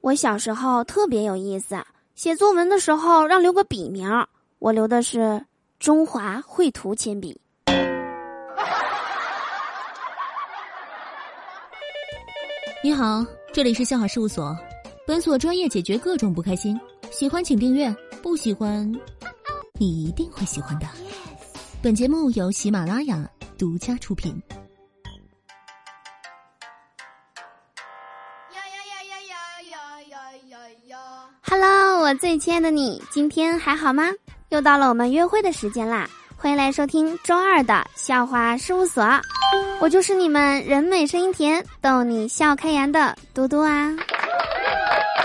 我小时候特别有意思，写作文的时候让留个笔名，我留的是中华绘图铅笔。你好，这里是笑话事务所，本所专业解决各种不开心，喜欢请订阅，不喜欢你一定会喜欢的。本节目由喜马拉雅独家出品。我最亲爱的你，今天还好吗？又到了我们约会的时间啦！欢迎来收听周二的笑话事务所，我就是你们人美声音甜、逗你笑开颜的嘟嘟啊！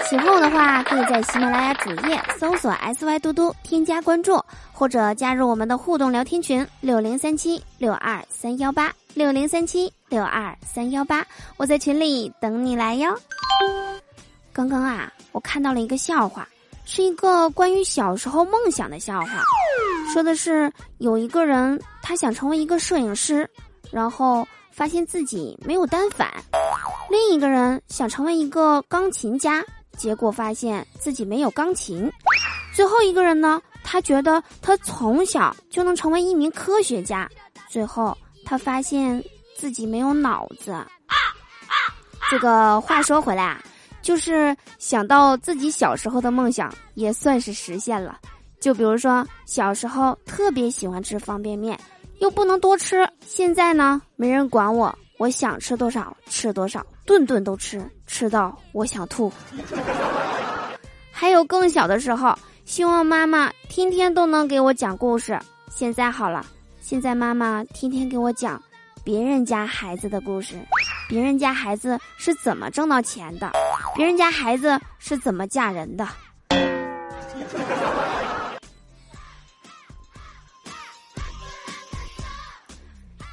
喜欢我的话，可以在喜马拉雅主页搜索 “sy 嘟嘟”添加关注，或者加入我们的互动聊天群六零三七六二三幺八六零三七六二三幺八，我在群里等你来哟。刚刚啊，我看到了一个笑话，是一个关于小时候梦想的笑话。说的是有一个人，他想成为一个摄影师，然后发现自己没有单反；另一个人想成为一个钢琴家，结果发现自己没有钢琴；最后一个人呢，他觉得他从小就能成为一名科学家，最后他发现自己没有脑子。这个话说回来啊。就是想到自己小时候的梦想，也算是实现了。就比如说小时候特别喜欢吃方便面，又不能多吃。现在呢，没人管我，我想吃多少吃多少，顿顿都吃，吃到我想吐。还有更小的时候，希望妈妈天天都能给我讲故事。现在好了，现在妈妈天天给我讲别人家孩子的故事。别人家孩子是怎么挣到钱的？别人家孩子是怎么嫁人的？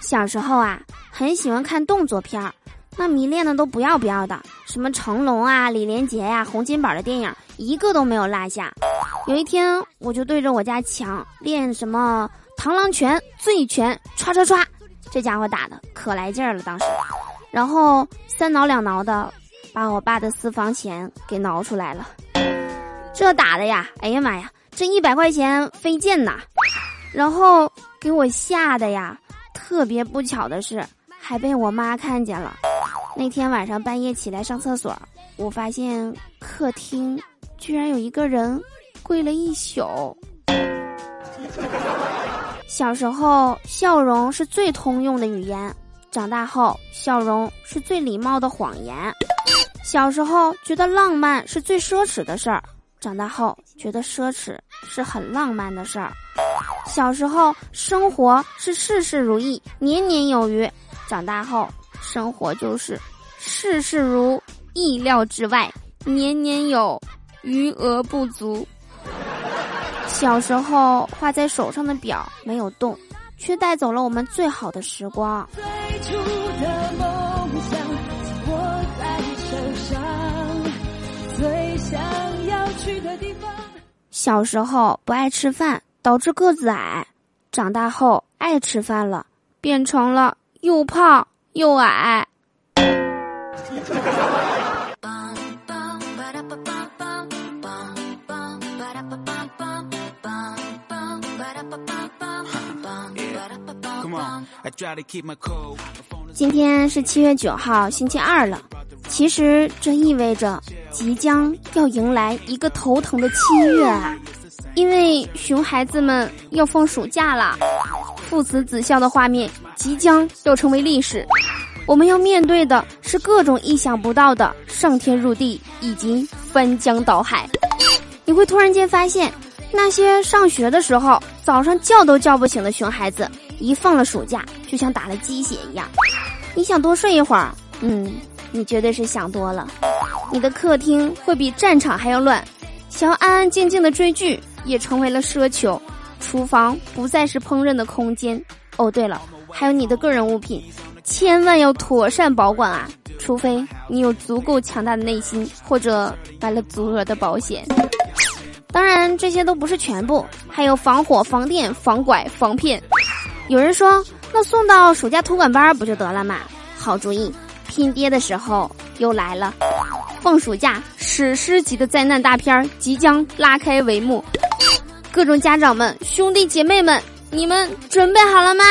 小时候啊，很喜欢看动作片儿，那迷恋的都不要不要的，什么成龙啊、李连杰呀、洪金宝的电影，一个都没有落下。有一天，我就对着我家墙练什么螳螂拳、醉拳，唰唰唰，这家伙打的可来劲儿了，当时。然后三挠两挠的，把我爸的私房钱给挠出来了。这打的呀，哎呀妈呀，这一百块钱费劲呐。然后给我吓的呀，特别不巧的是，还被我妈看见了。那天晚上半夜起来上厕所，我发现客厅居然有一个人跪了一宿。小时候，笑容是最通用的语言。长大后，笑容是最礼貌的谎言。小时候觉得浪漫是最奢侈的事儿，长大后觉得奢侈是很浪漫的事儿。小时候生活是事事如意，年年有余，长大后生活就是事事如意料之外，年年有余额不足。小时候画在手上的表没有动。却带走了我们最好的时光。小时候不爱吃饭，导致个子矮；长大后爱吃饭了，变成了又胖又矮。今天是七月九号，星期二了。其实这意味着即将要迎来一个头疼的七月啊，因为熊孩子们要放暑假了，父慈子孝的画面即将要成为历史。我们要面对的是各种意想不到的上天入地以及翻江倒海。你会突然间发现，那些上学的时候早上叫都叫不醒的熊孩子。一放了暑假，就像打了鸡血一样。你想多睡一会儿，嗯，你绝对是想多了。你的客厅会比战场还要乱，想要安安静静的追剧也成为了奢求。厨房不再是烹饪的空间。哦，对了，还有你的个人物品，千万要妥善保管啊！除非你有足够强大的内心，或者买了足额的保险。当然，这些都不是全部，还有防火、防电、防拐、防骗。有人说，那送到暑假托管班不就得了嘛？好主意，拼爹的时候又来了。放暑假史诗级的灾难大片即将拉开帷幕，各种家长们、兄弟姐妹们，你们准备好了吗？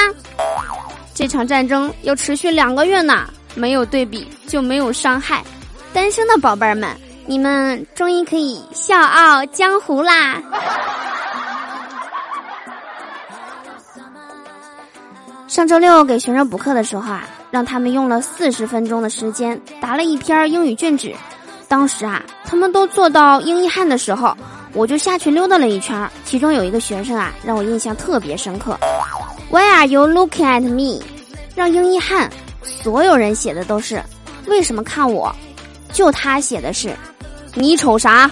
这场战争要持续两个月呢，没有对比就没有伤害。单身的宝贝儿们，你们终于可以笑傲江湖啦！上周六给学生补课的时候啊，让他们用了四十分钟的时间答了一篇英语卷纸。当时啊，他们都坐到英译汉的时候，我就下去溜达了一圈。其中有一个学生啊，让我印象特别深刻。Why are you looking at me？让英译汉所有人写的都是为什么看我？就他写的是你瞅啥？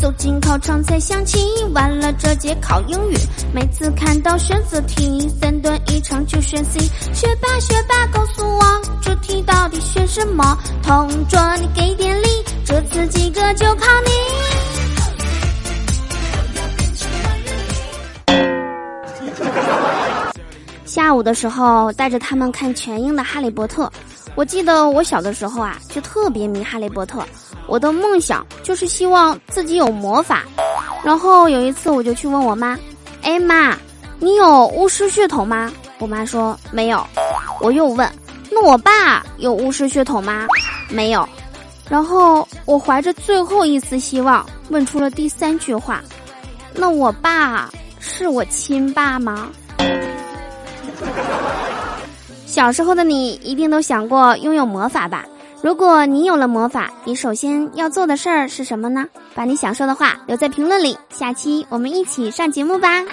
走进考场才想起，完了这节考英语。每次看到选择题，三段一长就选 C。学霸学霸告诉我，这题到底选什么？同桌你给点力，这次及格就靠你。下午的时候，带着他们看全英的《哈利波特》。我记得我小的时候啊，就特别迷《哈利波特》。我的梦想就是希望自己有魔法，然后有一次我就去问我妈：“哎妈，你有巫师血统吗？”我妈说没有。我又问：“那我爸有巫师血统吗？”没有。然后我怀着最后一丝希望问出了第三句话：“那我爸是我亲爸吗？”小时候的你一定都想过拥有魔法吧？如果你有了魔法，你首先要做的事儿是什么呢？把你想说的话留在评论里，下期我们一起上节目吧。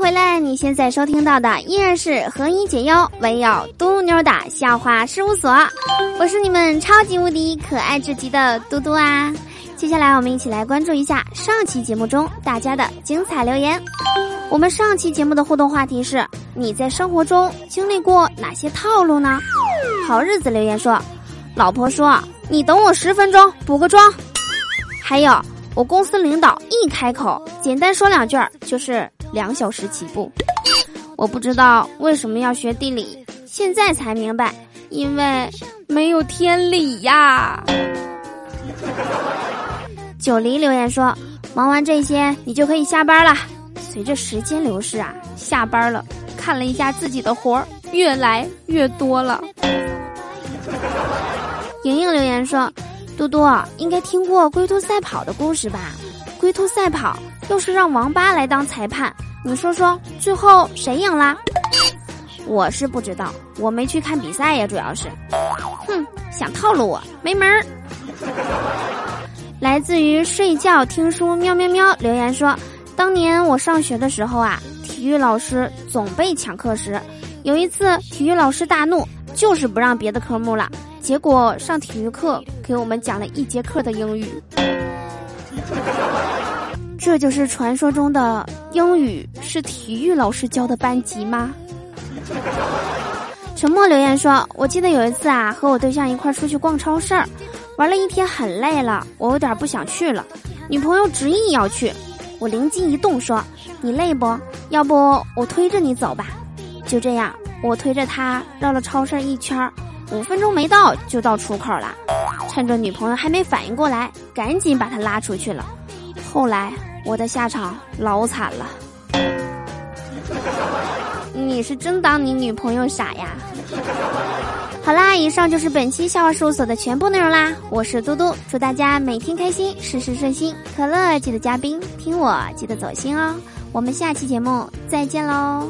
回来，你现在收听到的依然是何以解忧，唯有嘟妞的笑话事务所。我是你们超级无敌可爱至极的嘟嘟啊！接下来我们一起来关注一下上期节目中大家的精彩留言。我们上期节目的互动话题是：你在生活中经历过哪些套路呢？好日子留言说：老婆说你等我十分钟补个妆。还有我公司领导一开口，简单说两句就是两小时起步。我不知道为什么要学地理，现在才明白。因为没有天理呀！九黎留言说：“忙完这些，你就可以下班了。”随着时间流逝啊，下班了，看了一下自己的活儿，越来越多了。莹莹留言说：“多多应该听过龟兔赛跑的故事吧？龟兔赛跑又是让王八来当裁判，你说说最后谁赢啦？”我是不知道，我没去看比赛呀，主要是，哼，想套路我没门儿。来自于睡觉听书喵喵喵留言说，当年我上学的时候啊，体育老师总被抢课时，有一次体育老师大怒，就是不让别的科目了，结果上体育课给我们讲了一节课的英语。这就是传说中的英语是体育老师教的班级吗？沉默留言说：“我记得有一次啊，和我对象一块出去逛超市，玩了一天很累了，我有点不想去了。女朋友执意要去，我灵机一动说：‘你累不？要不我推着你走吧。’就这样，我推着她绕了超市一圈，五分钟没到就到出口了。趁着女朋友还没反应过来，赶紧把她拉出去了。后来我的下场老惨了。”你是真当你女朋友傻呀？好啦，以上就是本期笑话事务所的全部内容啦。我是嘟嘟，祝大家每天开心，事事顺心。可乐记得加冰，听我记得走心哦。我们下期节目再见喽。